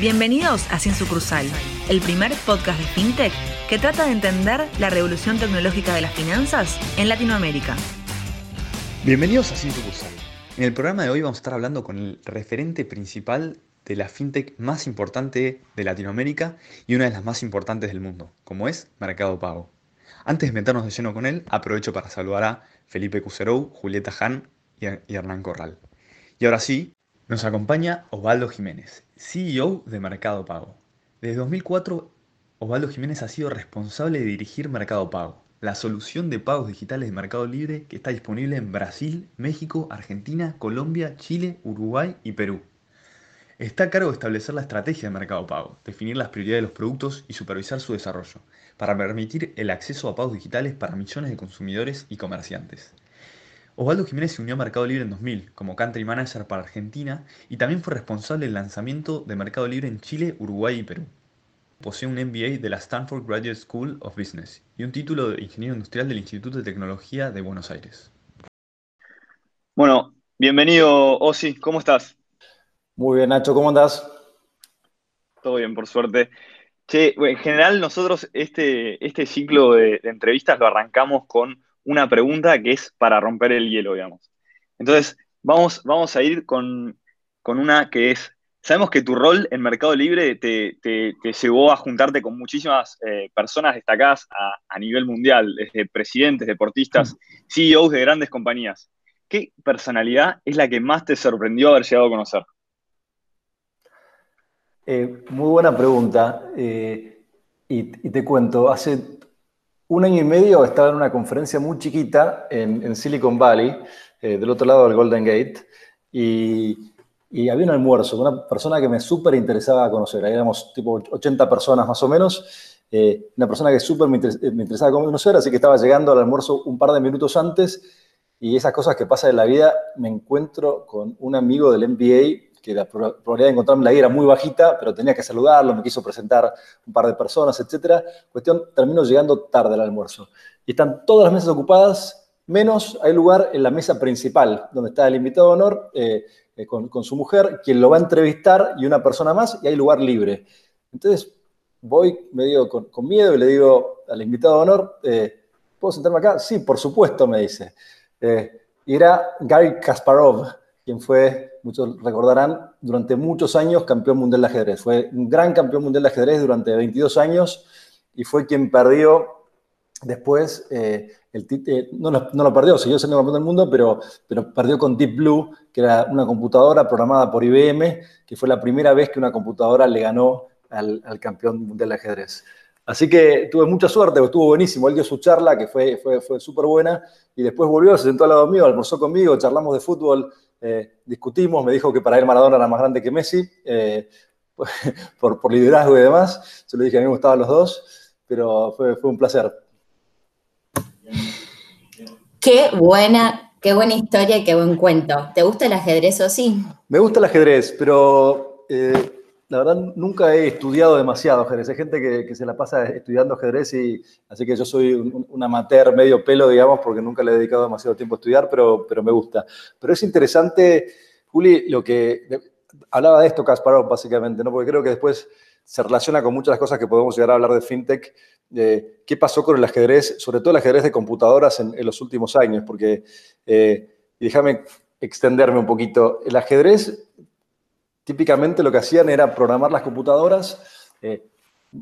Bienvenidos a Sin Sucursal, el primer podcast de FinTech que trata de entender la revolución tecnológica de las finanzas en Latinoamérica. Bienvenidos a Sin Sucursal. En el programa de hoy vamos a estar hablando con el referente principal de la FinTech más importante de Latinoamérica y una de las más importantes del mundo, como es Mercado Pago. Antes de meternos de lleno con él, aprovecho para saludar a Felipe Cuserou, Julieta Han y Hernán Corral. Y ahora sí, nos acompaña Osvaldo Jiménez, CEO de Mercado Pago. Desde 2004, Osvaldo Jiménez ha sido responsable de dirigir Mercado Pago, la solución de pagos digitales de Mercado Libre que está disponible en Brasil, México, Argentina, Colombia, Chile, Uruguay y Perú. Está a cargo de establecer la estrategia de Mercado Pago, definir las prioridades de los productos y supervisar su desarrollo, para permitir el acceso a pagos digitales para millones de consumidores y comerciantes. Osvaldo Jiménez se unió a Mercado Libre en 2000 como Country Manager para Argentina y también fue responsable del lanzamiento de Mercado Libre en Chile, Uruguay y Perú. Posee un MBA de la Stanford Graduate School of Business y un título de Ingeniero Industrial del Instituto de Tecnología de Buenos Aires. Bueno, bienvenido Osi, ¿cómo estás? Muy bien, Nacho, ¿cómo andás? Todo bien, por suerte. Che, en general nosotros este, este ciclo de entrevistas lo arrancamos con una pregunta que es para romper el hielo, digamos. Entonces, vamos, vamos a ir con, una que es, sabemos que tu rol en Mercado Libre te, llevó a juntarte con muchísimas eh, personas destacadas a, nivel mundial, desde presidentes, deportistas, CEOs de grandes compañías. ¿Qué personalidad es la que más te sorprendió haber llegado a conocer? Eh, muy buena pregunta. Eh, y, te cuento, hace un año y medio estaba en una conferencia muy chiquita en, Silicon Valley, eh, del otro lado del Golden Gate, y, había un almuerzo con una persona que me súper interesaba conocer. Ahí éramos tipo 80 personas más o menos. Eh, una persona que súper me, interesaba conocer, así que estaba llegando al almuerzo un par de minutos antes. Y esas cosas que pasan en la vida, me encuentro con un amigo del MBA que la probabilidad de encontrarme ahí era muy bajita, pero tenía que saludarlo, me quiso presentar un par de personas, etc. Cuestión, termino llegando tarde al almuerzo. Y están todas las mesas ocupadas, menos hay lugar en la mesa principal, donde está el invitado de honor eh, eh, con, su mujer, quien lo va a entrevistar y una persona más, y hay lugar libre. Entonces voy medio con, con miedo y le digo al invitado de honor, eh, ¿puedo sentarme acá? Sí, por supuesto, me dice. y era Gary Kasparov, quien fue muchos recordarán, durante muchos años campeón mundial de ajedrez. Fue un gran campeón mundial de ajedrez durante 22 años y fue quien perdió después, eh, el, eh, no, lo, perdió, siguió siendo campeón del mundo, pero, pero perdió con Deep Blue, que era una computadora programada por IBM, que fue la primera vez que una computadora le ganó al, campeón mundial de ajedrez. Así que tuve mucha suerte, estuvo buenísimo. Él dio su charla, que fue, fue, fue súper buena, y después volvió, se sentó al lado mío, almorzó conmigo, charlamos de fútbol, eh, discutimos, me dijo que para él Maradona era más grande que Messi, eh, por, por, liderazgo y demás. Yo le dije que a mí me gustaban los dos, pero fue, fue un placer. Qué buena, qué buena historia y qué buen cuento. ¿Te gusta el ajedrez o sí? Me gusta el ajedrez, pero eh, la verdad nunca he estudiado demasiado ajedrez. Hay gente que, se la pasa estudiando ajedrez y así que yo soy un, amateur medio pelo, digamos, porque nunca le he dedicado demasiado tiempo a estudiar, pero, pero me gusta. Pero es interesante, Juli, lo que hablaba de esto Kasparov, básicamente, ¿no? Porque creo que después se relaciona con muchas de las cosas que podemos llegar a hablar de fintech. ¿Qué pasó con el ajedrez, sobre todo el ajedrez de computadoras en, los últimos años? Porque, eh, déjame extenderme un poquito, el ajedrez típicamente lo que hacían era programar las computadoras, eh,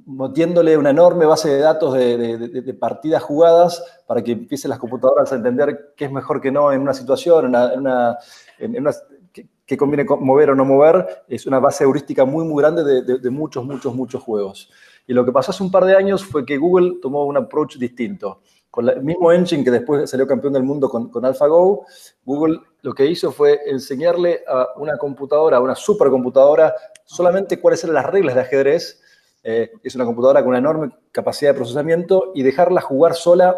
metiéndole una enorme base de datos de, partidas jugadas para que empiecen las computadoras a entender qué es mejor que no en una situación, en una, qué conviene mover o no mover. Es una base heurística muy, muy grande de, muchos, muchos, muchos juegos. Y lo que pasó hace un par de años fue que Google tomó un approach distinto con el mismo engine que después salió campeón del mundo con, con AlphaGo, Google lo que hizo fue enseñarle a una computadora, a una supercomputadora, solamente cuáles eran las reglas de ajedrez. Eh, es una computadora con una enorme capacidad de procesamiento y dejarla jugar sola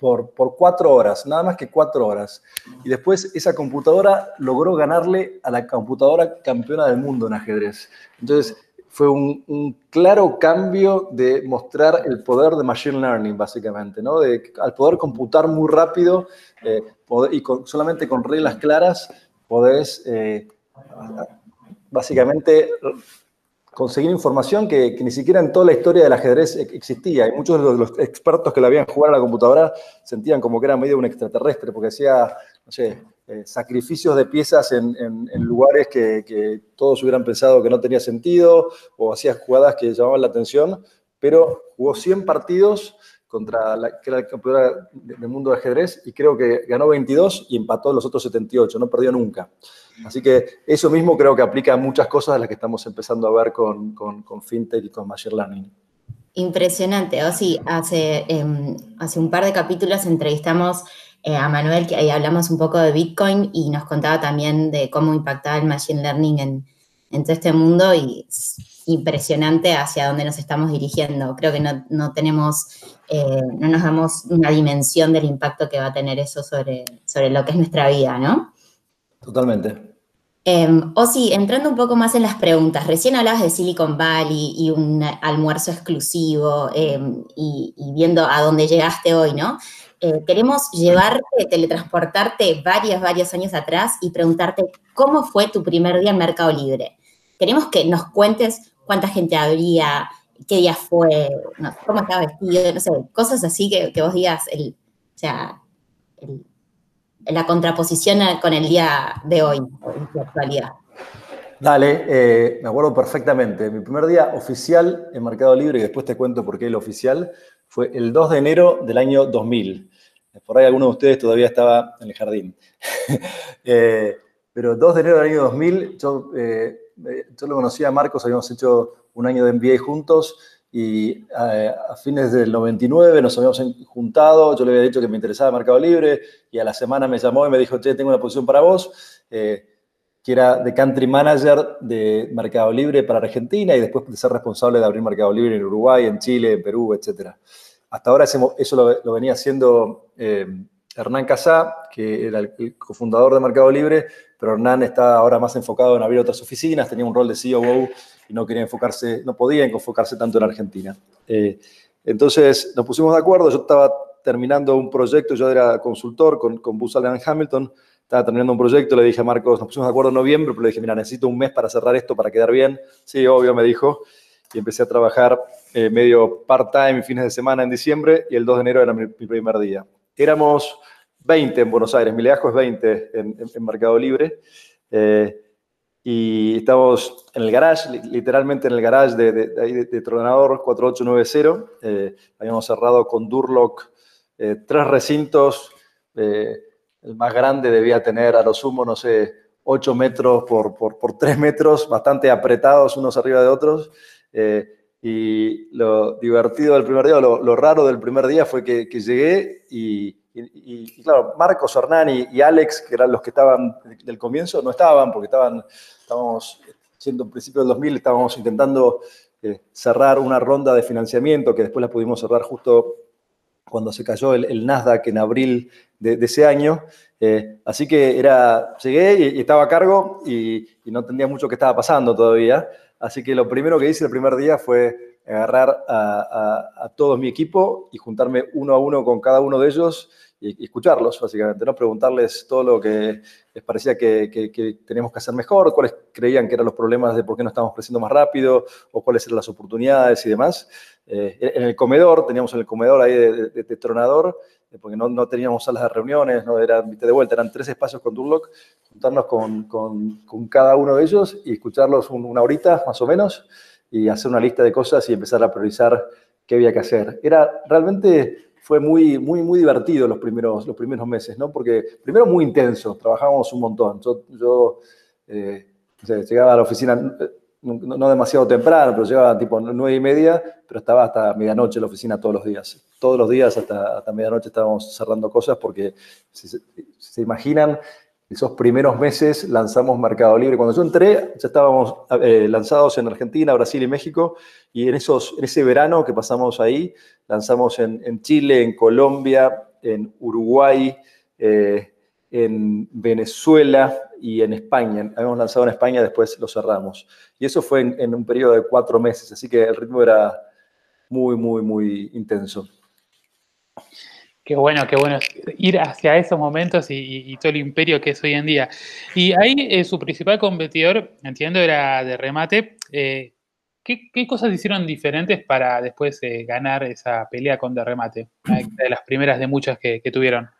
por, por, cuatro horas, nada más que cuatro horas. Y después esa computadora logró ganarle a la computadora campeona del mundo en ajedrez. Entonces, fue un, claro cambio de mostrar el poder de Machine Learning, básicamente, ¿no? De, al poder computar muy rápido eh, y solamente con reglas claras, podés eh, básicamente conseguir información que, ni siquiera en toda la historia del ajedrez existía. Y muchos de los, expertos que la habían jugado a la computadora sentían como que era medio un extraterrestre, porque hacía, no sé, eh, sacrificios de piezas en, lugares que, todos hubieran pensado que no tenía sentido, o hacía jugadas que llamaban la atención, pero jugó 100 partidos contra la que era la campeona del mundo de ajedrez y creo que ganó 22 y empató los otros 78, no perdió nunca. Así que eso mismo creo que aplica a muchas cosas de las que estamos empezando a ver con, con, FinTech y con Machine Learning. Impresionante. O sí, hace, em, hace un par de capítulos entrevistamos eh, a Manuel que ahí hablamos un poco de Bitcoin y nos contaba también de cómo impactaba el Machine Learning en, en todo este mundo y es impresionante hacia dónde nos estamos dirigiendo. Creo que no, no tenemos, eh, no nos damos una dimensión del impacto que va a tener eso sobre, sobre lo que es nuestra vida, ¿no? Totalmente. Em, o sí, entrando un poco más en las preguntas, recién hablabas de Silicon Valley y un almuerzo exclusivo em, y, viendo a dónde llegaste hoy, ¿no? Eh, queremos llevarte, teletransportarte varios, varios años atrás y preguntarte cómo fue tu primer día en Mercado Libre. Queremos que nos cuentes cuánta gente había, qué día fue, cómo estaba vestido, no sé, cosas así que, que vos digas, el, o sea, el, la contraposición con el día de hoy, en la actualidad. Dale, eh, me acuerdo perfectamente. Mi primer día oficial en Mercado Libre, y después te cuento por qué el oficial, fue el 2 de enero del año 2000. Por ahí alguno de ustedes todavía estaba en el jardín. eh, pero 2 de enero del año 2000, yo, eh, yo lo conocía a Marcos, habíamos hecho un año de MBA juntos y eh, a, fines del 99 nos habíamos juntado, yo le había dicho que me interesaba Mercado Libre y a la semana me llamó y me dijo, che, tengo una posición para vos, eh, que era de Country Manager de Mercado Libre para Argentina y después de ser responsable de abrir Mercado Libre en Uruguay, en Chile, en Perú, etc. Hasta ahora eso lo, venía haciendo eh, Hernán Casá, que era el cofundador de Mercado Libre, pero Hernán está ahora más enfocado en abrir otras oficinas, tenía un rol de CEO y no quería enfocarse, no podía enfocarse tanto en Argentina. Eh, entonces nos pusimos de acuerdo, yo estaba terminando un proyecto, yo era consultor con, con Buzz Allen Hamilton, estaba terminando un proyecto, le dije a Marcos, nos pusimos de acuerdo en noviembre, pero le dije, mira, necesito un mes para cerrar esto, para quedar bien. Sí, obvio, me dijo. Y empecé a trabajar eh, medio part-time, fines de semana en diciembre, y el 2 de enero era mi, primer día. Éramos 20 en Buenos Aires, mi es 20 en, en, Mercado Libre. Eh, y estamos en el garage, literalmente en el garage de, de, de, Tronador 4890. Eh, habíamos cerrado con Durlock eh, tres recintos. Eh, el más grande debía tener a lo sumo, no sé, 8 metros por, por, por 3 metros, bastante apretados unos arriba de otros. Y lo divertido del primer día, lo, lo raro del primer día fue que, llegué y, y, claro, Marcos, Hernán y, Alex, que eran los que estaban del comienzo, no estaban porque estaban, estábamos, siendo en principio del 2000, estábamos intentando eh, cerrar una ronda de financiamiento que después la pudimos cerrar justo cuando se cayó el, Nasdaq en abril de, ese año. Eh, así que era, llegué y, estaba a cargo y, no entendía mucho qué estaba pasando todavía. Así que lo primero que hice el primer día fue agarrar a, todo mi equipo y juntarme uno a uno con cada uno de ellos y, escucharlos, básicamente, ¿no? Preguntarles todo lo que les parecía que, que, teníamos que hacer mejor, cuáles creían que eran los problemas de por qué no estábamos creciendo más rápido, o cuáles eran las oportunidades y demás. Eh, en el comedor, teníamos en el comedor ahí de, Tronador, eh, porque no, no, teníamos salas de reuniones, no era de vuelta, eran tres espacios con Durlock, juntarnos con, con, con, cada uno de ellos y escucharlos una horita más o menos y hacer una lista de cosas y empezar a priorizar qué había que hacer. Era realmente fue muy, muy, muy divertido los primeros, los primeros meses, ¿no? Porque primero muy intenso, trabajábamos un montón. Yo, yo eh, llegaba a la oficina, no, demasiado temprano, pero llegaba tipo nueve y media, pero estaba hasta medianoche en la oficina todos los días. Todos los días hasta, hasta medianoche estábamos cerrando cosas porque, si se imaginan, esos primeros meses lanzamos Mercado Libre. Cuando yo entré, ya estábamos eh, lanzados en Argentina, Brasil y México, y en, esos, en ese verano que pasamos ahí, lanzamos en, Chile, en Colombia, en Uruguay, eh, en Venezuela y en España. Habíamos lanzado en España, después lo cerramos. Y eso fue en, un periodo de cuatro meses, así que el ritmo era muy, muy, muy intenso. Qué bueno, qué bueno ir hacia esos momentos y, todo el imperio que es hoy en día. Y ahí eh, su principal competidor, entiendo, era de remate. Eh, ¿qué, cosas hicieron diferentes para después eh, ganar esa pelea con Derremate? Una de las primeras de muchas que, tuvieron.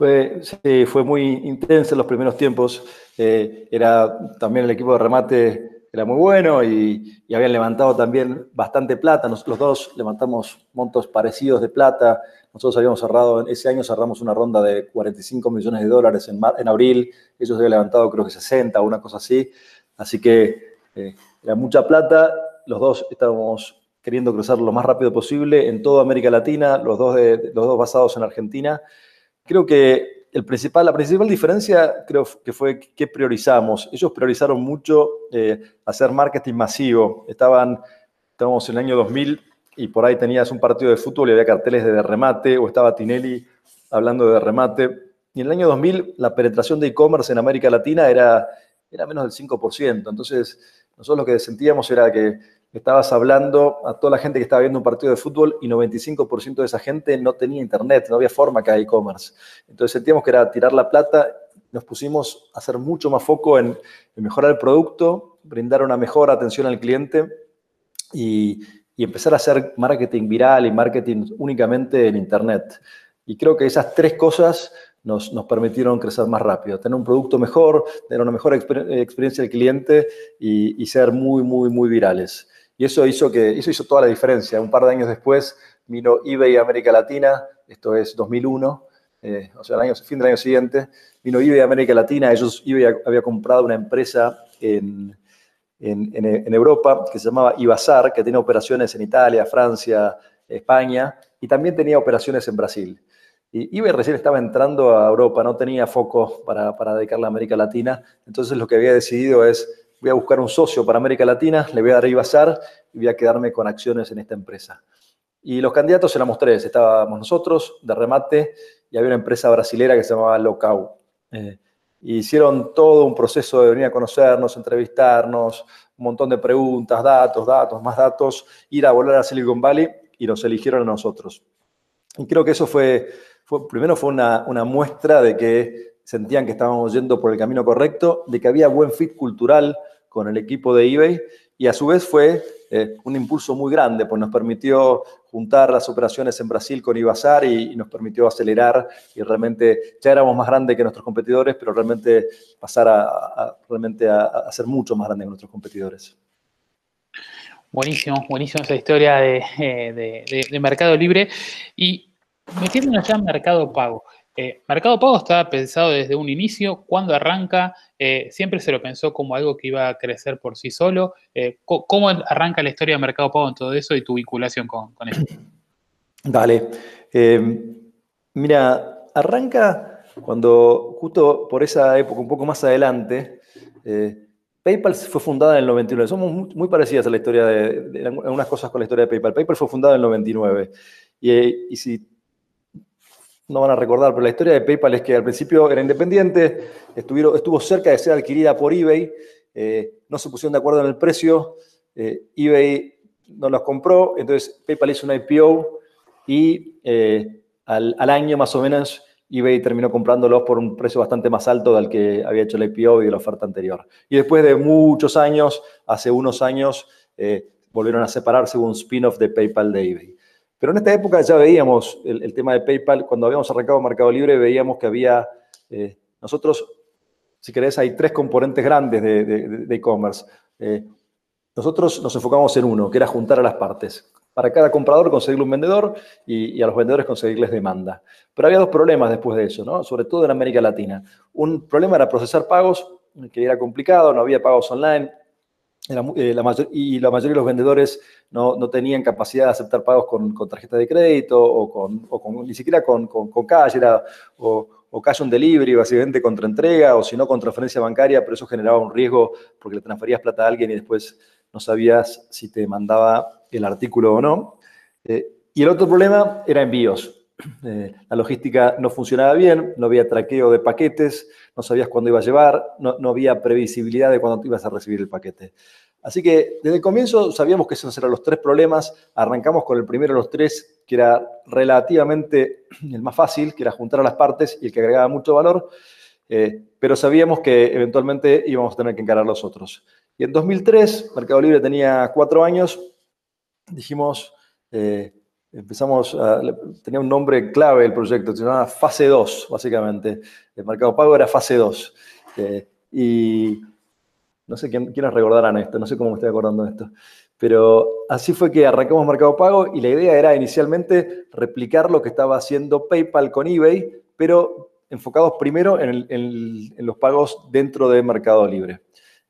Fue, muy intenso en los primeros tiempos. Eh, era también el equipo de remate era muy bueno y, habían levantado también bastante plata. Nosotros los dos levantamos montos parecidos de plata. Nosotros habíamos cerrado, ese año cerramos una ronda de 45 millones de dólares en, en abril. Ellos habían levantado creo que 60 o una cosa así. Así que eh, era mucha plata. Los dos estábamos queriendo cruzar lo más rápido posible en toda América Latina, los dos, de, los dos basados en Argentina. Creo que el principal, la principal diferencia creo que fue que priorizamos. Ellos priorizaron mucho eh, hacer marketing masivo. Estaban, estábamos en el año 2000 y por ahí tenías un partido de fútbol y había carteles de remate o estaba Tinelli hablando de remate. Y en el año 2000 la penetración de e-commerce en América Latina era, era menos del 5%. Entonces nosotros lo que sentíamos era que estabas hablando a toda la gente que estaba viendo un partido de fútbol y 95% de esa gente no tenía internet, no había forma que haya e-commerce. Entonces sentíamos que era tirar la plata, nos pusimos a hacer mucho más foco en, mejorar el producto, brindar una mejor atención al cliente y, empezar a hacer marketing viral y marketing únicamente en internet. Y creo que esas tres cosas nos, permitieron crecer más rápido, tener un producto mejor, tener una mejor experiencia del cliente y, y, ser muy, muy, muy virales. Y eso hizo, que, eso hizo toda la diferencia. Un par de años después vino eBay América Latina, esto es 2001, eh, o sea, el año, fin del año siguiente, vino eBay América Latina, ellos, eBay había comprado una empresa en, en, en, Europa que se llamaba Ibazar, que tiene operaciones en Italia, Francia, España, y también tenía operaciones en Brasil. Y eBay recién estaba entrando a Europa, no tenía foco para, para dedicarle a América Latina, entonces lo que había decidido es voy a buscar un socio para América Latina, le voy a dar Ibazar y voy a quedarme con acciones en esta empresa. Y los candidatos éramos tres, estábamos nosotros, de remate, y había una empresa brasilera que se llamaba Locau. Eh, hicieron todo un proceso de venir a conocernos, entrevistarnos, un montón de preguntas, datos, datos, más datos, ir a volar a Silicon Valley y nos eligieron a nosotros. Y creo que eso fue, fue primero fue una, una muestra de que sentían que estábamos yendo por el camino correcto, de que había buen fit cultural con el equipo de eBay y a su vez fue eh, un impulso muy grande, pues nos permitió juntar las operaciones en Brasil con Ibazar y, nos permitió acelerar y realmente ya éramos más grandes que nuestros competidores, pero realmente pasar a, realmente a, ser mucho más grandes que nuestros competidores. Buenísimo, buenísimo esa historia de, eh, de Mercado Libre. Y metiéndonos ya en Mercado Pago, eh, Mercado Pago estaba pensado desde un inicio, cuando arranca, eh, siempre se lo pensó como algo que iba a crecer por sí solo. Eh, ¿Cómo arranca la historia de Mercado Pago en todo eso y tu vinculación con, con eso? Dale. mira, arranca cuando justo por esa época, un poco más adelante, PayPal fue fundada en el 99. Somos muy, parecidas a la historia de, algunas cosas con la historia de PayPal. PayPal fue fundada en el 99. Y, y si no van a recordar, pero la historia de PayPal es que al principio era independiente, estuvo cerca de ser adquirida por eBay, eh, no se pusieron de acuerdo en el precio, eh, eBay no los compró, entonces PayPal hizo una IPO y eh, al, año más o menos eBay terminó comprándolos por un precio bastante más alto del que había hecho la IPO y de la oferta anterior. Y después de muchos años, hace unos años, volvieron a separarse un spin-off de PayPal de eBay. Pero en esta época ya veíamos el, tema de PayPal, cuando habíamos arrancado Mercado Libre, veíamos que había, eh, nosotros, si querés, hay tres componentes grandes de e-commerce. Eh, nosotros nos enfocamos en uno, que era juntar a las partes. Para cada comprador conseguirle un vendedor y, a los vendedores conseguirles demanda. Pero había dos problemas después de eso, ¿no? sobre todo en América Latina. Un problema era procesar pagos, que era complicado, no había pagos online, eh, y la mayoría de los vendedores no, no tenían capacidad de aceptar pagos con, con tarjeta de crédito o, con, con, ni siquiera con, con, era o, o cash on delivery, básicamente contra entrega, o si no, con transferencia bancaria, pero eso generaba un riesgo porque le transferías plata a alguien y después no sabías si te mandaba el artículo o no. Eh, y el otro problema era envíos. Eh, la logística no funcionaba bien, no había traqueo de paquetes, no sabías cuándo iba a llevar, no, no había previsibilidad de cuándo ibas a recibir el paquete. Así que desde el comienzo sabíamos que esos eran los tres problemas. Arrancamos con el primero de los tres, que era relativamente el más fácil, que era juntar a las partes y el que agregaba mucho valor, eh, pero sabíamos que eventualmente íbamos a tener que encarar los otros. Y en 2003, Mercado Libre tenía cuatro años, dijimos, eh, empezamos, a, tenía un nombre clave el proyecto, se llamaba Fase 2, básicamente. El Mercado Pago era Fase 2. Eh, y no sé quién, quiénes recordarán esto, no sé cómo me estoy acordando de esto. Pero así fue que arrancamos Mercado Pago y la idea era inicialmente replicar lo que estaba haciendo PayPal con eBay, pero enfocados primero en, los pagos dentro de Mercado Libre.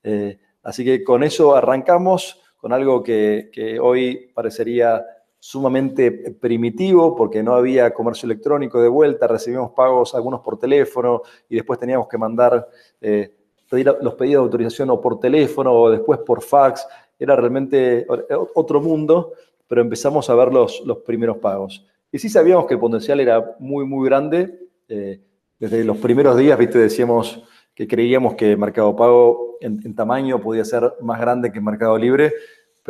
Eh, así que con eso arrancamos, con algo que, hoy parecería sumamente primitivo porque no había comercio electrónico de vuelta, recibimos pagos algunos por teléfono y después teníamos que mandar eh, los pedidos de autorización o por teléfono o después por fax era realmente otro mundo, pero empezamos a ver los, los primeros pagos. Y sí sabíamos que el potencial era muy, muy grande. Eh, desde los primeros días, viste, decíamos que creíamos que Mercado Pago en, tamaño podía ser más grande que Mercado Libre,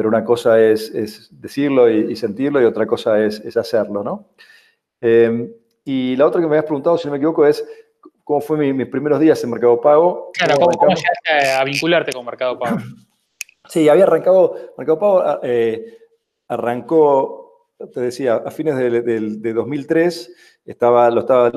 pero una cosa es, es decirlo y, sentirlo y otra cosa es, es hacerlo, ¿no? Eh, y la otra que me habías preguntado, si no me equivoco, es cómo fue mis primeros días en Mercado Pago. Claro, ¿cómo, cómo llegaste a vincularte con Mercado Pago? Sí, había arrancado, Mercado Pago ah, eh, arrancó, te decía, a fines de, 2003, estaba, lo estaba,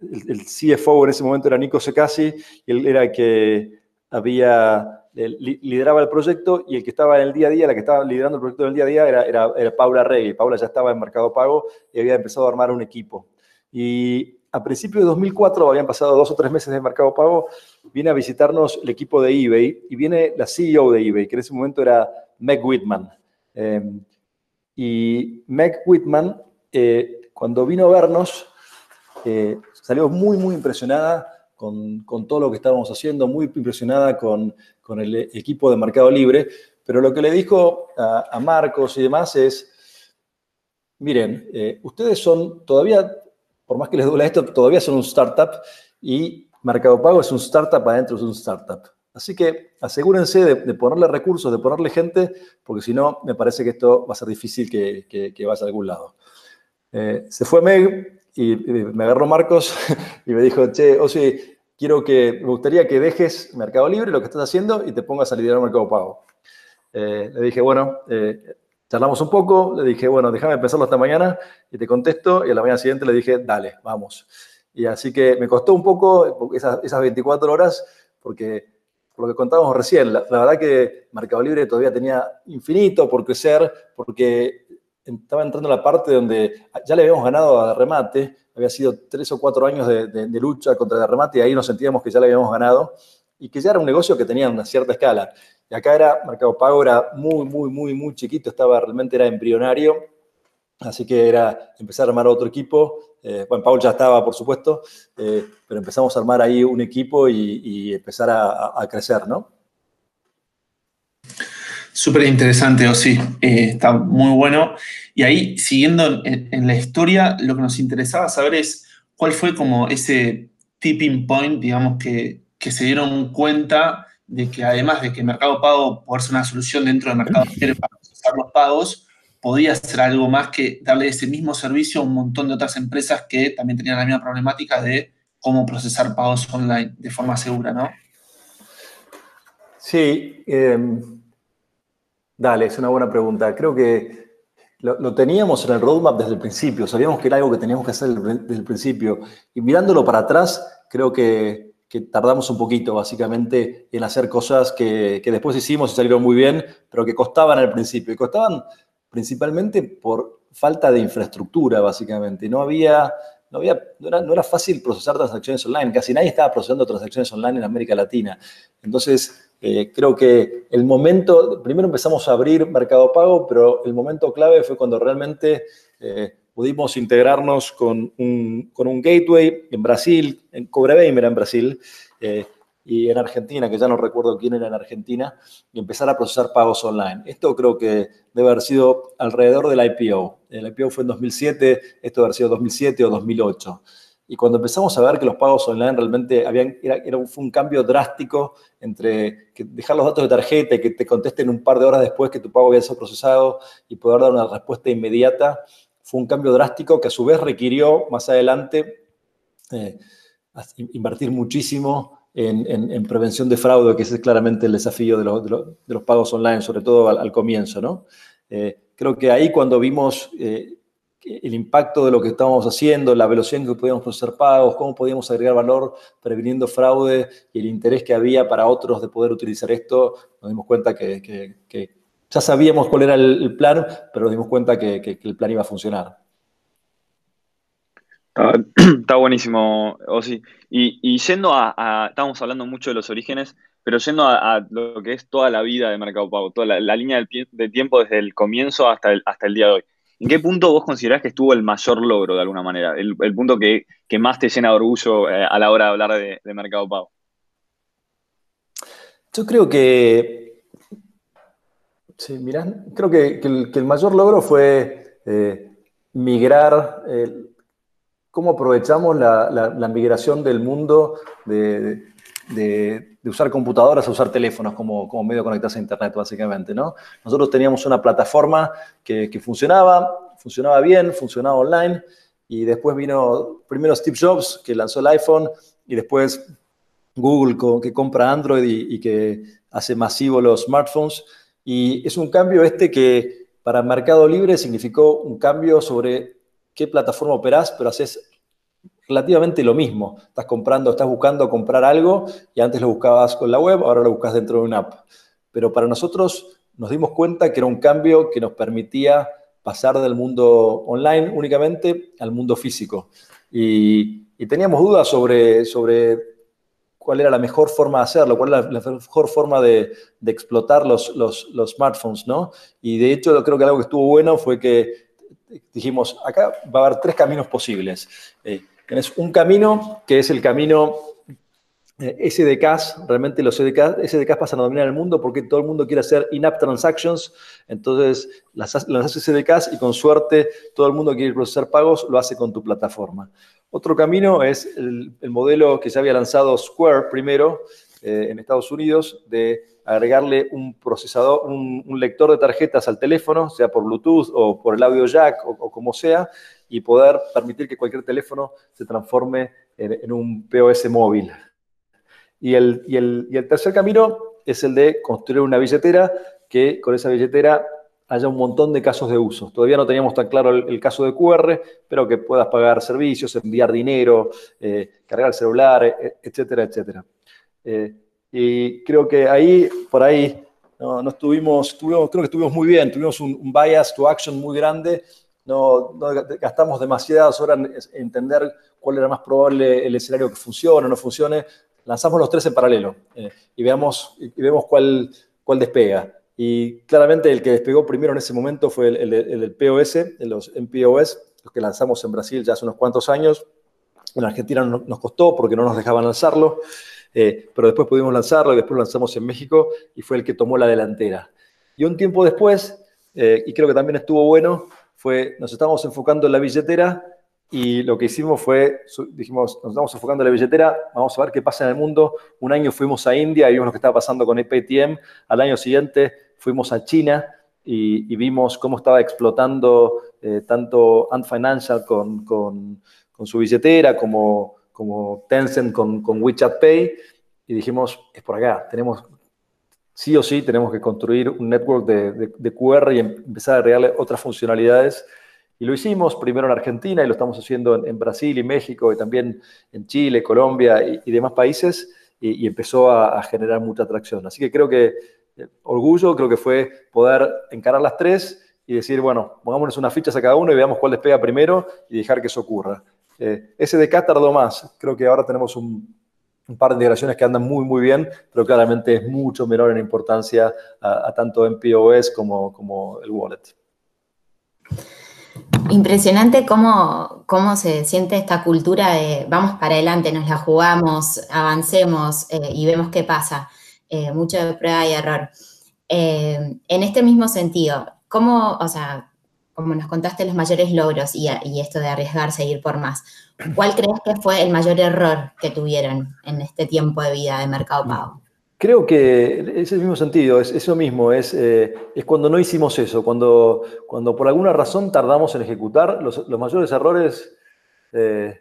el, CFO en ese momento era Nico Secasi, y él era el que había, lideraba el proyecto, y el que estaba en el día a día, la que estaba liderando el proyecto en el día a día era, era, era Paula Rey. Paula ya estaba en Mercado Pago y había empezado a armar un equipo. Y a principios de 2004, habían pasado dos o tres meses de Mercado Pago, viene a visitarnos el equipo de eBay y viene la CEO de eBay, que en ese momento era Meg Whitman. Em, y Meg Whitman, eh, cuando vino a vernos, eh, salió muy, muy impresionada con, todo lo que estábamos haciendo, muy impresionada con, el equipo de Mercado Libre, pero lo que le dijo a, Marcos y demás es, miren, eh, ustedes son todavía por más que les duele esto, todavía son un startup y Mercado Pago es un startup adentro de un startup. Así que asegúrense de, ponerle recursos, de ponerle gente, porque si no, me parece que esto va a ser difícil que, que, vaya a algún lado. Eh, se fue Meg y, me agarró Marcos y me dijo, che, Osi, quiero que, me gustaría que dejes Mercado Libre, lo que estás haciendo, y te pongas a liderar Mercado Pago. Eh, le dije, bueno, eh, Charlamos un poco, le dije, bueno, déjame pensarlo hasta mañana y te contesto. Y a la mañana siguiente le dije, dale, vamos. Y así que me costó un poco esas, esas 24 horas, porque por lo que contábamos recién, la, verdad que Mercado Libre todavía tenía infinito por crecer, porque estaba entrando la parte donde ya le habíamos ganado a Remate, había sido tres o cuatro años de, lucha contra Remate y ahí nos sentíamos que ya le habíamos ganado y que ya era un negocio que tenía una cierta escala. Y acá era, Mercado Pago era muy, muy, muy, muy chiquito, estaba realmente era embrionario, así que era empezar a armar otro equipo. Eh, bueno, Paul ya estaba, por supuesto, eh, pero empezamos a armar ahí un equipo y, empezar a, crecer, ¿no? Súper interesante, Osi. Eh, está muy bueno. Y ahí, siguiendo en, la historia, lo que nos interesaba saber es cuál fue como ese tipping point, digamos, que, que se dieron cuenta de que además de que Mercado Pago puede ser una solución dentro del Mercado Libre para procesar los pagos, podía ser algo más que darle ese mismo servicio a un montón de otras empresas que también tenían la misma problemática de cómo procesar pagos online de forma segura, ¿no? Sí, em, dale, es una buena pregunta. Creo que lo, teníamos en el roadmap desde el principio, sabíamos que era algo que teníamos que hacer desde el principio. Y mirándolo para atrás, creo que que tardamos un poquito, básicamente, en hacer cosas que, después hicimos y salieron muy bien, pero que costaban al principio. Y costaban principalmente por falta de infraestructura, básicamente. No había, no, había, era, no era fácil procesar transacciones online. Casi nadie estaba procesando transacciones online en América Latina. Entonces, eh, creo que el momento, primero empezamos a abrir Mercado Pago, pero el momento clave fue cuando realmente eh, pudimos integrarnos con un, gateway en Brasil, en Cobreveim era en Brasil, eh, y en Argentina, que ya no recuerdo quién era en Argentina, y empezar a procesar pagos online. Esto creo que debe haber sido alrededor del IPO. El IPO fue en 2007, esto debe haber sido 2007 o 2008. Y cuando empezamos a ver que los pagos online realmente habían, era, era fue un cambio drástico entre dejar los datos de tarjeta y que te contesten un par de horas después que tu pago había sido procesado y poder dar una respuesta inmediata, fue un cambio drástico que a su vez requirió más adelante eh, invertir muchísimo en, prevención de fraude, que ese es claramente el desafío de, los pagos online, sobre todo al, comienzo. ¿no? Eh, creo que ahí cuando vimos eh, el impacto de lo que estábamos haciendo, la velocidad en que podíamos procesar pagos, cómo podíamos agregar valor previniendo fraude y el interés que había para otros de poder utilizar esto, nos dimos cuenta que, ya sabíamos cuál era el, plan, pero nos dimos cuenta que, el plan iba a funcionar. Está, buenísimo, Osi. Y, y yendo a, estábamos hablando mucho de los orígenes, pero yendo a, lo que es toda la vida de Mercado Pago, toda la, línea de tiempo desde el comienzo hasta hasta el día de hoy. ¿En qué punto vos considerás que estuvo el mayor logro de alguna manera? El, punto que, más te llena de orgullo eh, a la hora de hablar de, Mercado Pago. Yo creo que. Sí, mirá, creo que, el, mayor logro fue eh, migrar. cómo aprovechamos la, migración del mundo de, usar computadoras a usar teléfonos como, como medio de conectarse a Internet, básicamente. ¿no? Nosotros teníamos una plataforma que, funcionaba, funcionaba bien, funcionaba online, y después vino primero Steve Jobs, que lanzó el iPhone, y después Google, que compra Android y, que hace masivo los smartphones. Y es un cambio este que para Mercado Libre significó un cambio sobre qué plataforma operás, pero haces relativamente lo mismo. Estás comprando, estás buscando comprar algo y antes lo buscabas con la web, ahora lo buscas dentro de una app. Pero para nosotros nos dimos cuenta que era un cambio que nos permitía pasar del mundo online únicamente al mundo físico. Y, teníamos dudas sobre, sobre cuál era la mejor forma de hacerlo, cuál era la, mejor forma de, explotar los, los, smartphones, ¿no? Y de hecho creo que algo que estuvo bueno fue que dijimos, acá va a haber tres caminos posibles. Eh, Tienes un camino que es el camino eh, SDKs, realmente los SDKs, SDKs pasan a dominar el mundo porque todo el mundo quiere hacer in-app transactions, entonces las, las haces SDKs y con suerte todo el mundo quiere procesar pagos, lo hace con tu plataforma. Otro camino es el, modelo que se había lanzado Square primero eh, en Estados Unidos de agregarle un procesador, un, lector de tarjetas al teléfono, sea por Bluetooth o por el audio jack o como sea, y poder permitir que cualquier teléfono se transforme en, un POS móvil. Y el, y, el, y el, tercer camino es el de construir una billetera que con esa billetera haya un montón de casos de uso. Todavía no teníamos tan claro el, caso de QR, pero que puedas pagar servicios, enviar dinero, eh, cargar el celular, e, etcétera, etcétera. Eh, y creo que ahí, por ahí, no, estuvimos, creo que estuvimos muy bien, tuvimos un, un bias to action muy grande no, gastamos demasiadas horas en entender cuál era más probable el escenario que funcione o no funcione. Lanzamos los tres en paralelo eh, y, veamos, y vemos cuál, cuál despega. Y claramente el que despegó primero en ese momento fue el, el, POS, los MPOS, los que lanzamos en Brasil ya hace unos cuantos años. En Argentina nos costó porque no nos dejaban lanzarlo, eh, pero después pudimos lanzarlo y después lo lanzamos en México y fue el que tomó la delantera. Y un tiempo después, eh, y creo que también estuvo bueno, fue, nos estábamos enfocando en la billetera y lo que hicimos fue, dijimos, nos estamos enfocando en la billetera, vamos a ver qué pasa en el mundo. Un año fuimos a India y vimos lo que estaba pasando con EPTM. Al año siguiente fuimos a China y, vimos cómo estaba explotando eh, tanto Ant Financial con, con, su billetera como, como Tencent con, con WeChat Pay. Y dijimos, es por acá, tenemos, sí o sí tenemos que construir un network de, QR y em, empezar a agregarle otras funcionalidades. Y lo hicimos primero en Argentina y lo estamos haciendo en, Brasil y México y también en Chile, Colombia y, demás países y, empezó a, generar mucha atracción. Así que creo que eh, orgullo, creo que fue poder encarar las tres y decir, bueno, pongámonos unas fichas a cada uno y veamos cuál despega primero y dejar que eso ocurra. Eh, ese de tardó más. Creo que ahora tenemos un, un par de integraciones que andan muy, muy bien, pero claramente es mucho menor en importancia a, tanto en POS como, como el wallet. Impresionante cómo, cómo, se siente esta cultura de vamos para adelante, nos la jugamos, avancemos eh, y vemos qué pasa. Eh, mucho de prueba y error. Eh, en este mismo sentido, ¿cómo, o sea, como nos contaste los mayores logros y, esto de arriesgarse a ir por más, ¿Cuál crees que fue el mayor error que tuvieron en este tiempo de vida de Mercado Pago? Creo que es el mismo sentido, es eso mismo, es, eh, es cuando no hicimos eso, cuando, cuando por alguna razón tardamos en ejecutar, los, mayores errores eh,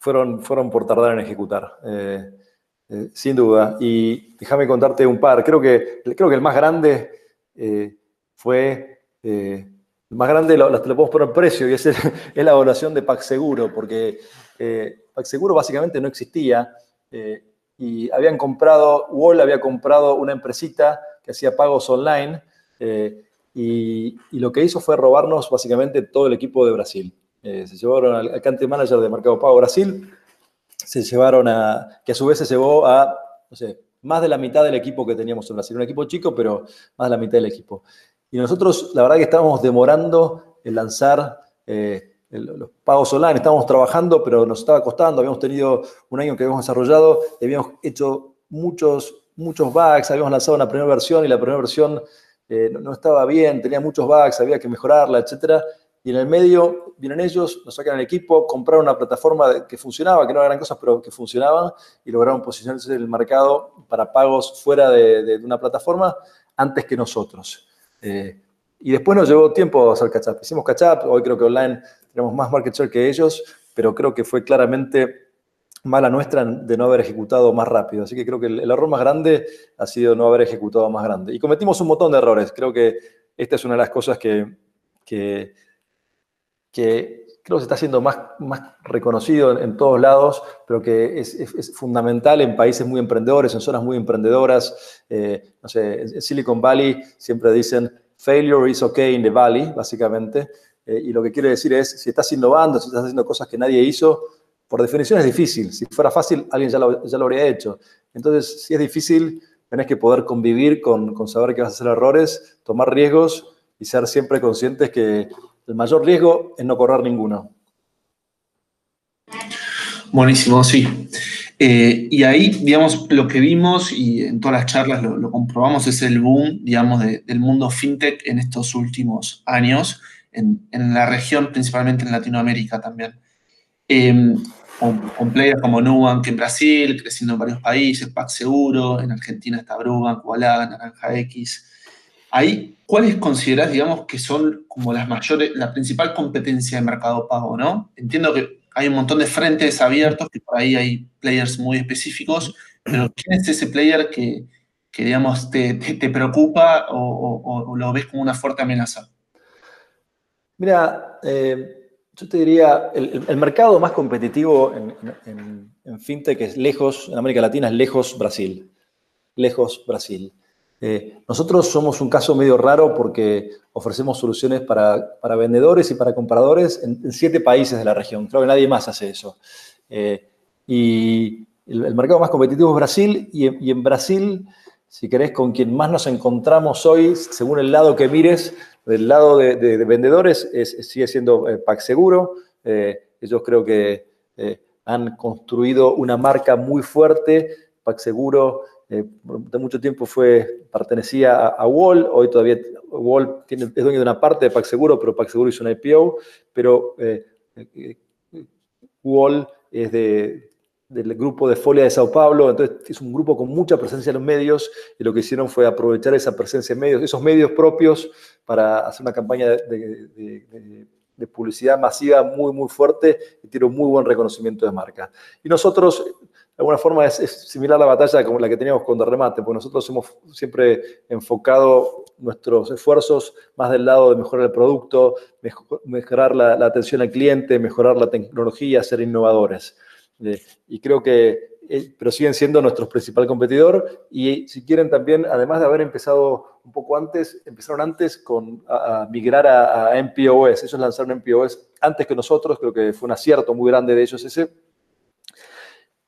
fueron, fueron por tardar en ejecutar. Eh, sin duda. Y déjame contarte un par. Creo que, creo que el más grande fue, más grande lo, lo, podemos poner precio y es, es la evaluación de PagSeguro, porque PagSeguro básicamente no existía y habían comprado, Wall había comprado una empresita que hacía pagos online y, y, lo que hizo fue robarnos básicamente todo el equipo de Brasil. se llevaron al, al country manager de Mercado Pago Brasil, se llevaron a, que a su vez se llevó a, no sé, más de la mitad del equipo que teníamos en Brasil. Un equipo chico, pero más de la mitad del equipo. Y nosotros, la verdad que estábamos demorando en lanzar eh, los pagos online. Estábamos trabajando, pero nos estaba costando. Habíamos tenido un año que habíamos desarrollado y habíamos hecho muchos, muchos bugs. Habíamos lanzado una primera versión y la primera versión eh, no, estaba bien, tenía muchos bugs, había que mejorarla, etcétera y en el medio vienen ellos, nos sacan el equipo, compraron una plataforma que funcionaba, que no eran cosas, pero que funcionaban, y lograron posicionarse en el mercado para pagos fuera de una plataforma antes que nosotros. Eh, y después nos llevó tiempo hacer catch up. Hicimos catch up, hoy creo que online tenemos más market share que ellos, pero creo que fue claramente mala nuestra de no haber ejecutado más rápido. Así que creo que el, el error más grande ha sido no haber ejecutado más grande. Y cometimos un montón de errores. Creo que esta es una de las cosas que, que que creo que se está haciendo más, más reconocido en, en todos lados, pero que es, es, es, fundamental en países muy emprendedores, en zonas muy emprendedoras. Eh, no sé, en Silicon Valley siempre dicen, failure is okay in the valley, básicamente. Eh, y lo que quiere decir es, si estás innovando, si estás haciendo cosas que nadie hizo, por definición es difícil. Si fuera fácil, alguien ya lo, ya lo habría hecho. Entonces, si es difícil, tenés que poder convivir con, con saber que vas a hacer errores, tomar riesgos y ser siempre conscientes que el mayor riesgo es no correr ninguno. Buenísimo, sí. Eh, y ahí, digamos, lo que vimos y en todas las charlas lo, comprobamos es el boom, digamos, de, del mundo fintech en estos últimos años, en, la región, principalmente en Latinoamérica también. Eh, con, players como Nubank en Brasil, creciendo en varios países, PagSeguro, en Argentina está Brubank, Walla, Naranja X. Ahí, ¿cuáles considerás, digamos, que son como las mayores, la principal competencia de mercado pago, no? Entiendo que hay un montón de frentes abiertos, que por ahí hay players muy específicos, pero ¿quién es ese player que, digamos, te, preocupa o, lo ves como una fuerte amenaza? Mira, eh, yo te diría, el, el, mercado más competitivo en, en, en, FinTech es lejos, en América Latina es lejos Brasil. Lejos Brasil. Eh, nosotros somos un caso medio raro porque ofrecemos soluciones para, para vendedores y para compradores en, siete países de la región. Creo que nadie más hace eso. Eh, y el, mercado más competitivo es Brasil y, en Brasil, si querés, con quien más nos encontramos hoy, según el lado que mires, del lado de, de, de vendedores, es, sigue siendo eh, PagSeguro. Eh, ellos creo que han construido una marca muy fuerte. PagSeguro eh, de mucho tiempo fue, pertenecía a, Wall, hoy todavía Wall es dueño de una parte de PagSeguro, pero PagSeguro hizo un IPO, pero eh, eh, Wall es de, del grupo de Folia de Sao Paulo, entonces es un grupo con mucha presencia en los medios y lo que hicieron fue aprovechar esa presencia en medios, esos medios propios para hacer una campaña de, de, publicidad masiva muy, muy fuerte y tiene un muy buen reconocimiento de marca. Y nosotros alguna forma es, similar a la batalla como la que teníamos con Remate, porque nosotros hemos siempre enfocado nuestros esfuerzos más del lado de mejorar el producto, mejor, mejorar la, atención al cliente, mejorar la tecnología, ser innovadores. Eh, y creo que, eh, pero siguen siendo nuestro principal competidor y si quieren también, además de haber empezado un poco antes, empezaron antes con, a migrar a, a MPOS. Ellos lanzaron MPOS antes que nosotros, creo que fue un acierto muy grande de ellos ese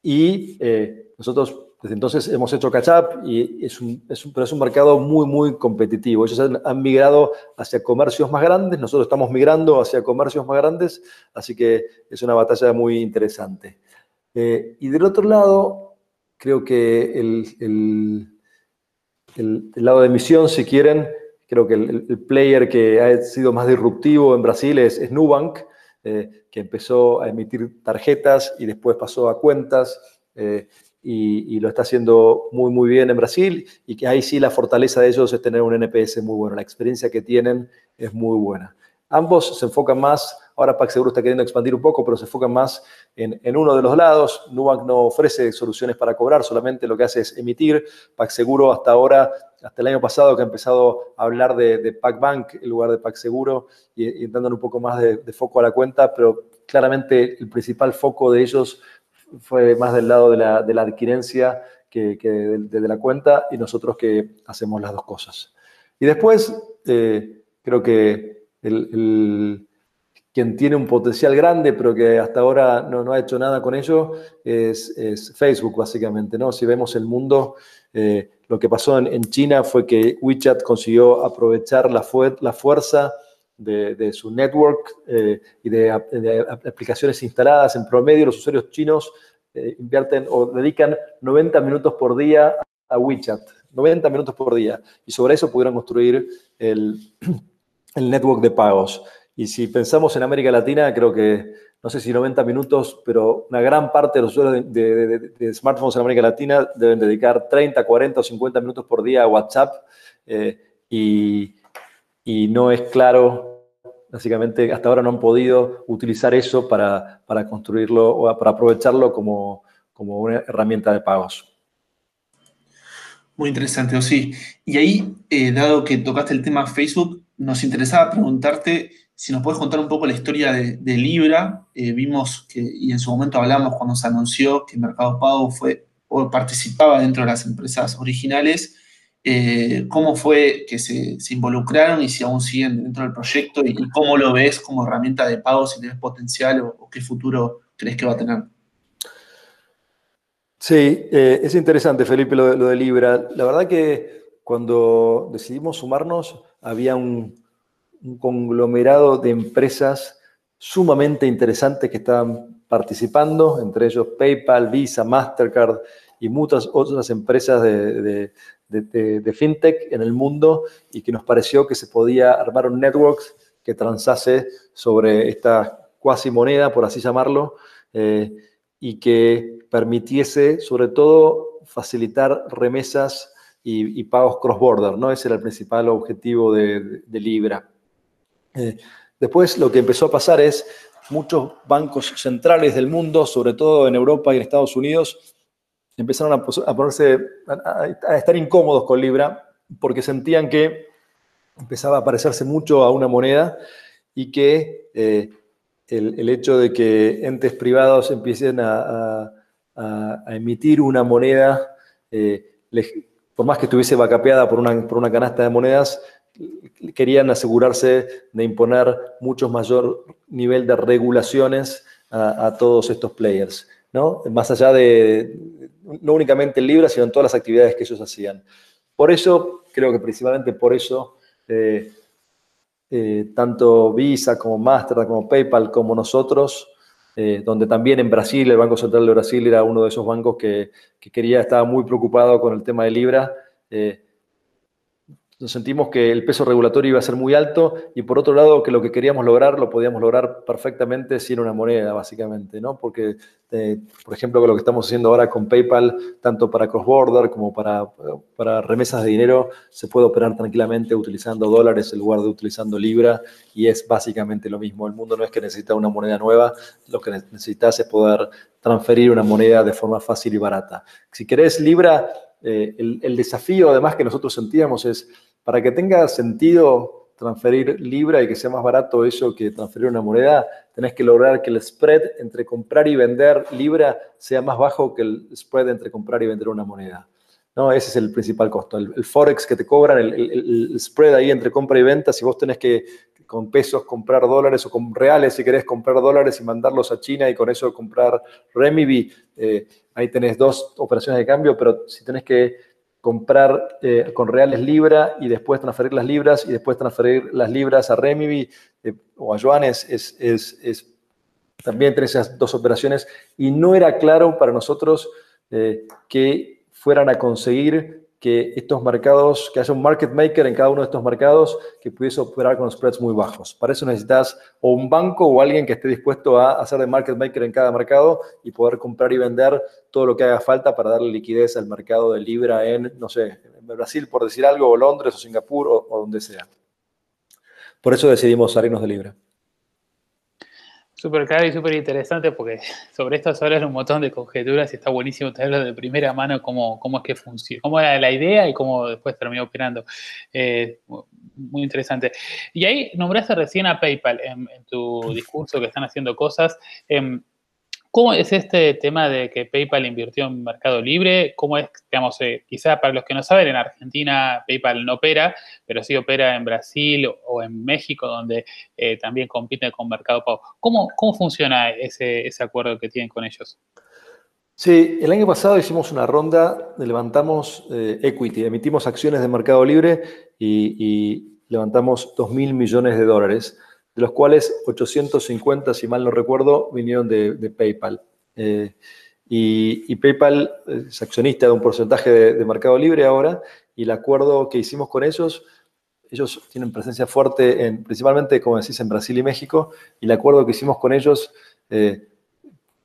y eh, nosotros desde entonces hemos hecho catch up es un, es un, pero es un mercado muy, muy competitivo. Ellos han, migrado hacia comercios más grandes, nosotros estamos migrando hacia comercios más grandes, así que es una batalla muy interesante. Eh, y del otro lado, creo que el, el, el, lado de emisión, si quieren, creo que el, player que ha sido más disruptivo en Brasil es Nubank eh, que empezó a emitir tarjetas y después pasó a cuentas eh, y, y, lo está haciendo muy, muy bien en Brasil y que ahí sí la fortaleza de ellos es tener un NPS muy bueno, la experiencia que tienen es muy buena. Ambos se enfocan más Ahora PagSeguro está queriendo expandir un poco, pero se enfoca más en, uno de los lados. Nubank no ofrece soluciones para cobrar, solamente lo que hace es emitir. PagSeguro hasta ahora, hasta el año pasado que ha empezado a hablar de, de PagBank en lugar de PagSeguro y, y dándole un poco más de, foco a la cuenta, pero claramente el principal foco de ellos fue más del lado de la, de la adquirencia que, de, la cuenta y nosotros que hacemos las dos cosas. Y después, eh, creo que el, quien tiene un potencial grande, pero que hasta ahora no, ha hecho nada con ello, es, Facebook, básicamente. ¿no? Si vemos el mundo, eh, lo que pasó en, China fue que WeChat consiguió aprovechar la, fuerza de, su network eh, y de, aplicaciones instaladas. En promedio, los usuarios chinos eh, invierten o dedican 90 minutos por día a WeChat. 90 minutos por día. Y sobre eso pudieron construir el network de pagos. Y si pensamos en América Latina, creo que, no sé si 90 minutos, pero una gran parte de los usuarios de, smartphones en América Latina deben dedicar 30, 40 o 50 minutos por día a WhatsApp. Eh, y, no es claro, básicamente hasta ahora no han podido utilizar eso para, construirlo o para aprovecharlo como, una herramienta de pagos. Muy interesante, sí. Y ahí, eh, dado que tocaste el tema Facebook, nos interesaba preguntarte si nos puedes contar un poco la historia de, Libra. Eh, vimos que, y en su momento hablamos cuando se anunció que Mercado Pago fue o participaba dentro de las empresas originales eh, cómo fue que se, involucraron y si aún siguen dentro del proyecto y, cómo lo ves como herramienta de pago, si tienes potencial o, qué futuro crees que va a tener. Sí, eh, es interesante, Felipe, lo, de Libra. La verdad que cuando decidimos sumarnos había un, conglomerado de empresas sumamente interesantes que estaban participando, entre ellos PayPal, Visa, Mastercard y muchas otras empresas de, fintech en el mundo y que nos pareció que se podía armar un network que transase sobre esta cuasi moneda, por así llamarlo, eh, y que permitiese sobre todo facilitar remesas y, pagos cross-border, ¿no? Ese era el principal objetivo de, Libra. Eh, después lo que empezó a pasar es muchos bancos centrales del mundo, sobre todo en Europa y en Estados Unidos, empezaron a, ponerse, a, estar incómodos con Libra porque sentían que empezaba a parecerse mucho a una moneda y que eh, el, hecho de que entes privados empiecen a, emitir una moneda, eh, por más que estuviese vacapeada por una, por una canasta de monedas, querían asegurarse de imponer mucho mayor nivel de regulaciones a, todos estos players. ¿no? Más allá de, no únicamente en Libra, sino en todas las actividades que ellos hacían. Por eso, creo que principalmente por eso, eh, eh, tanto Visa como Mastercard, como PayPal, como nosotros, eh, donde también en Brasil, el Banco Central de Brasil era uno de esos bancos que, que quería, estaba muy preocupado con el tema de Libra, nos sentimos que el peso regulatorio iba a ser muy alto y por otro lado que lo que queríamos lograr lo podíamos lograr perfectamente sin una moneda, básicamente, ¿no? Porque, eh, por ejemplo, lo que estamos haciendo ahora con PayPal, tanto para cross-border como para, para remesas de dinero, se puede operar tranquilamente utilizando dólares en lugar de utilizando libra y es básicamente lo mismo. El mundo no es que necesita una moneda nueva, lo que necesitas es poder transferir una moneda de forma fácil y barata. Si querés libra, eh, el desafío además que nosotros sentíamos es para que tenga sentido transferir libra y que sea más barato eso que transferir una moneda, tenés que lograr que el spread entre comprar y vender libra sea más bajo que el spread entre comprar y vender una moneda. ¿no? Ese es el principal costo. El, forex que te cobran, el, spread ahí entre compra y venta, si vos tenés que con pesos comprar dólares o con reales, si querés comprar dólares y mandarlos a China y con eso comprar renminbi, eh, ahí tenés dos operaciones de cambio, pero si tenés que comprar eh, con reales libra y después transferir las libras y después transferir las libras a Remibi eh, o a yuanes, es, es, también entre esas dos operaciones. Y no era claro para nosotros eh, que fueran a conseguir que estos mercados, que haya un market maker en cada uno de estos mercados que pudiese operar con spreads muy bajos. Para eso necesitas o un banco o alguien que esté dispuesto a hacer de market maker en cada mercado y poder comprar y vender todo lo que haga falta para darle liquidez al mercado de Libra en, no sé, Brasil, por decir algo, o Londres o Singapur o, donde sea. Por eso decidimos salirnos de Libra. Súper claro y súper interesante porque sobre esto se hablan un montón de conjeturas y está buenísimo tenerlo de primera mano cómo, cómo es que funciona, cómo era la idea y cómo después terminó operando. Eh, muy interesante. Y ahí nombraste recién a PayPal en, tu discurso que están haciendo cosas. Em, ¿Cómo es este tema de que PayPal invirtió en Mercado Libre? ¿Cómo es, digamos, eh, quizá para los que no saben, en Argentina PayPal no opera, pero sí opera en Brasil o en México, donde eh, también compite con Mercado Pago. ¿Cómo, cómo funciona ese, acuerdo que tienen con ellos? Sí, el año pasado hicimos una ronda, levantamos eh, equity, emitimos acciones de Mercado Libre y, y levantamos 2 mil millones de dólares de los cuales 850, si mal no recuerdo, vinieron de, PayPal. Eh, y, PayPal es accionista de un porcentaje de, Mercado Libre ahora, y el acuerdo que hicimos con ellos, ellos tienen presencia fuerte, en, principalmente, como decís, en Brasil y México, y el acuerdo que hicimos con ellos eh,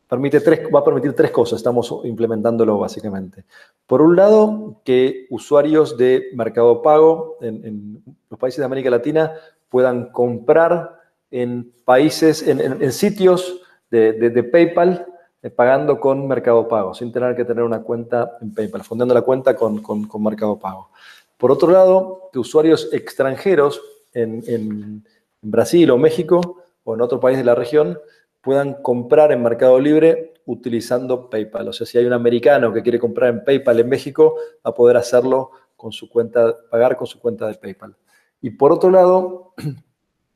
permite tres, va a permitir tres cosas, estamos implementándolo básicamente. Por un lado, que usuarios de Mercado Pago en, en los países de América Latina puedan comprar en países, en, sitios de, PayPal eh, pagando con Mercado Pago, sin tener que tener una cuenta en PayPal, fundando la cuenta con, Mercado Pago. Por otro lado, que usuarios extranjeros en, Brasil o México o en otro país de la región puedan comprar en Mercado Libre utilizando PayPal. O sea, si hay un americano que quiere comprar en PayPal en México, va a poder hacerlo con su cuenta, pagar con su cuenta de PayPal. Y por otro lado,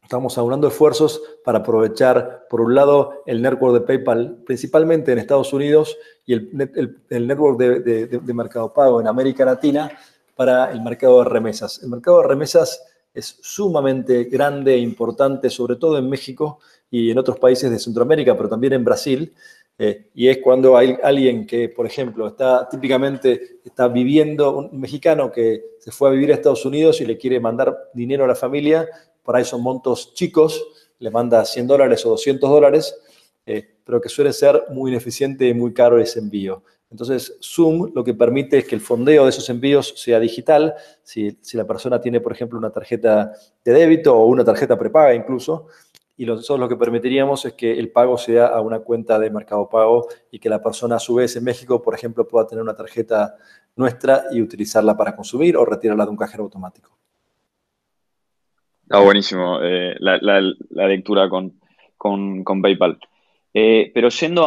Estamos aunando esfuerzos para aprovechar, por un lado, el network de PayPal, principalmente en Estados Unidos, y el, el, network de, Mercado Pago en América Latina para el mercado de remesas. El mercado de remesas es sumamente grande e importante, sobre todo en México y en otros países de Centroamérica, pero también en Brasil. Eh, y es cuando hay alguien que, por ejemplo, está típicamente está viviendo, un mexicano que se fue a vivir a Estados Unidos y le quiere mandar dinero a la familia por ahí son montos chicos, le manda 100 dólares o 200 dólares, eh, pero que suele ser muy ineficiente y muy caro ese envío. Entonces, Zoom lo que permite es que el fondeo de esos envíos sea digital. Si, la persona tiene, por ejemplo, una tarjeta de débito o una tarjeta prepaga incluso, y nosotros lo que permitiríamos es que el pago sea a una cuenta de Mercado Pago y que la persona a su vez en México, por ejemplo, pueda tener una tarjeta nuestra y utilizarla para consumir o retirarla de un cajero automático. Está buenísimo eh, la, lectura con, PayPal. Eh, pero yendo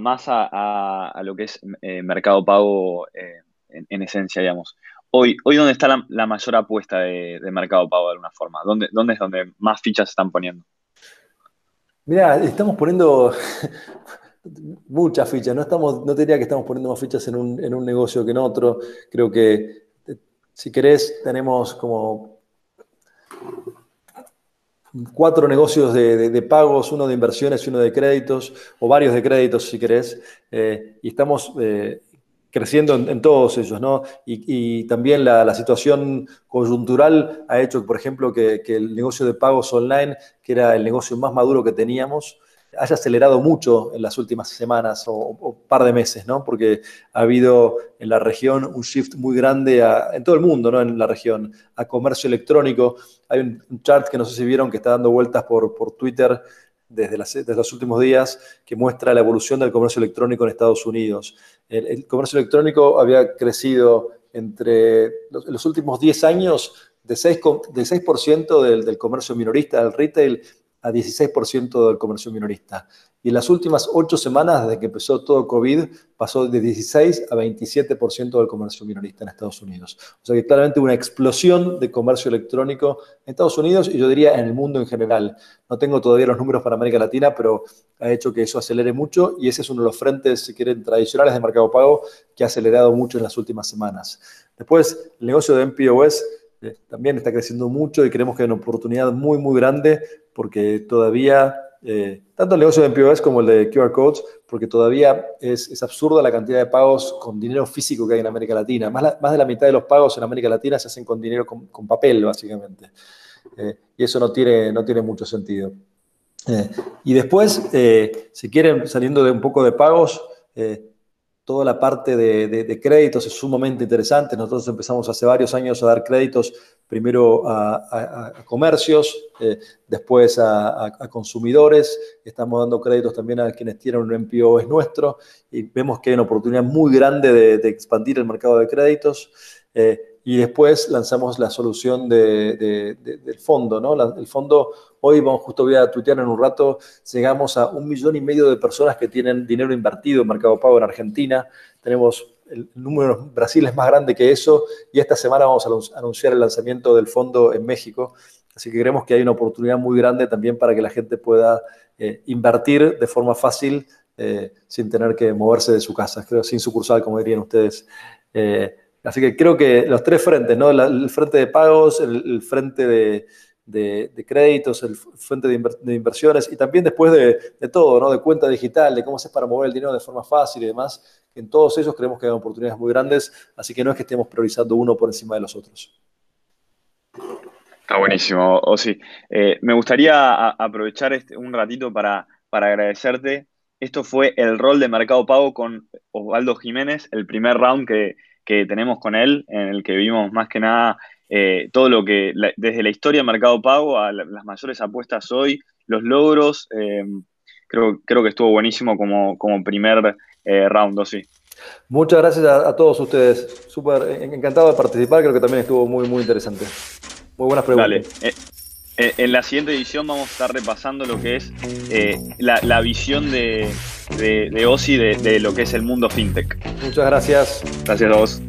más a, lo que es eh, Mercado Pago en, esencia, digamos. Hoy, hoy ¿dónde está la, mayor apuesta de, Mercado Pago de alguna forma? ¿Dónde, ¿Dónde es donde más fichas se están poniendo? Mira, estamos poniendo muchas fichas. No, estamos, no diría que estamos poniendo más fichas en un, en un negocio que en otro. Creo que, si querés, tenemos como cuatro negocios de, pagos, uno de inversiones y uno de créditos, o varios de créditos si querés, eh, y estamos eh, creciendo en, todos ellos, ¿no? Y, también la, situación coyuntural ha hecho, por ejemplo, que, el negocio de pagos online, que era el negocio más maduro que teníamos, haya acelerado mucho en las últimas semanas o, par de meses, ¿no? Porque ha habido en la región un shift muy grande, en todo el mundo, ¿no? En la región, a comercio electrónico. Hay un, chart que no sé si vieron que está dando vueltas por, por Twitter desde, los últimos días que muestra la evolución del comercio electrónico en Estados Unidos. El, comercio electrónico había crecido entre los, últimos 10 años de 6, de 6 del, del comercio minorista, del retail, a 16% del comercio minorista. Y en las últimas ocho semanas, desde que empezó todo COVID, pasó de 16 a 27% del comercio minorista en Estados Unidos. O sea que claramente una explosión de comercio electrónico en Estados Unidos y yo diría en el mundo en general. No tengo todavía los números para América Latina, pero ha hecho que eso acelere mucho y ese es uno de los frentes, si quieren, tradicionales de mercado pago que ha acelerado mucho en las últimas semanas. Después, el negocio de MPOS eh, también está creciendo mucho y creemos que hay una oportunidad muy, muy grande porque todavía, eh, tanto el negocio de MPOS como el de QR Codes, porque todavía es, es, absurda la cantidad de pagos con dinero físico que hay en América Latina. Más, más de la mitad de los pagos en América Latina se hacen con dinero con, papel, básicamente. Eh, y eso no tiene, no tiene mucho sentido. y después, si quieren, saliendo de un poco de pagos, toda la parte de, créditos es sumamente interesante. Nosotros empezamos hace varios años a dar créditos primero a, comercios, eh, después a, consumidores. Estamos dando créditos también a quienes tienen un MPO es nuestro y vemos que hay una oportunidad muy grande de, expandir el mercado de créditos. Eh, y después lanzamos la solución del fondo, ¿no? el fondo, hoy vamos justo voy a tuitear en un rato, llegamos a un millón y medio de personas que tienen dinero invertido en Mercado Pago en Argentina. Tenemos el número en Brasil es más grande que eso y esta semana vamos a anunciar el lanzamiento del fondo en México. Así que creemos que hay una oportunidad muy grande también para que la gente pueda eh, invertir de forma fácil eh, sin tener que moverse de su casa, creo, sin sucursal, como dirían ustedes. Eh, Así que creo que los tres frentes, ¿no? el frente de pagos, el, frente de, créditos, el frente de, inversiones y también después de, todo, ¿no? De cuenta digital, de cómo se para mover el dinero de forma fácil y demás. En todos ellos creemos que hay oportunidades muy grandes, así que no es que estemos priorizando uno por encima de los otros. Está buenísimo, Osi. Eh, me gustaría aprovechar este, un ratito para, para agradecerte. Esto fue el rol de Mercado Pago con Osvaldo Jiménez, el primer round que, que tenemos con él, en el que vimos más que nada eh, todo lo que, desde la historia del Mercado Pago a las mayores apuestas hoy, los logros, eh, creo, creo que estuvo buenísimo como, como primer eh, round, sí. Muchas gracias a, todos ustedes, súper encantado de participar, creo que también estuvo muy, muy interesante. Muy buenas preguntas. Dale. Eh, en la siguiente edición vamos a estar repasando lo que es eh, la, visión de, de, de de lo que es el mundo fintech. Muchas gracias. Gracias a vos.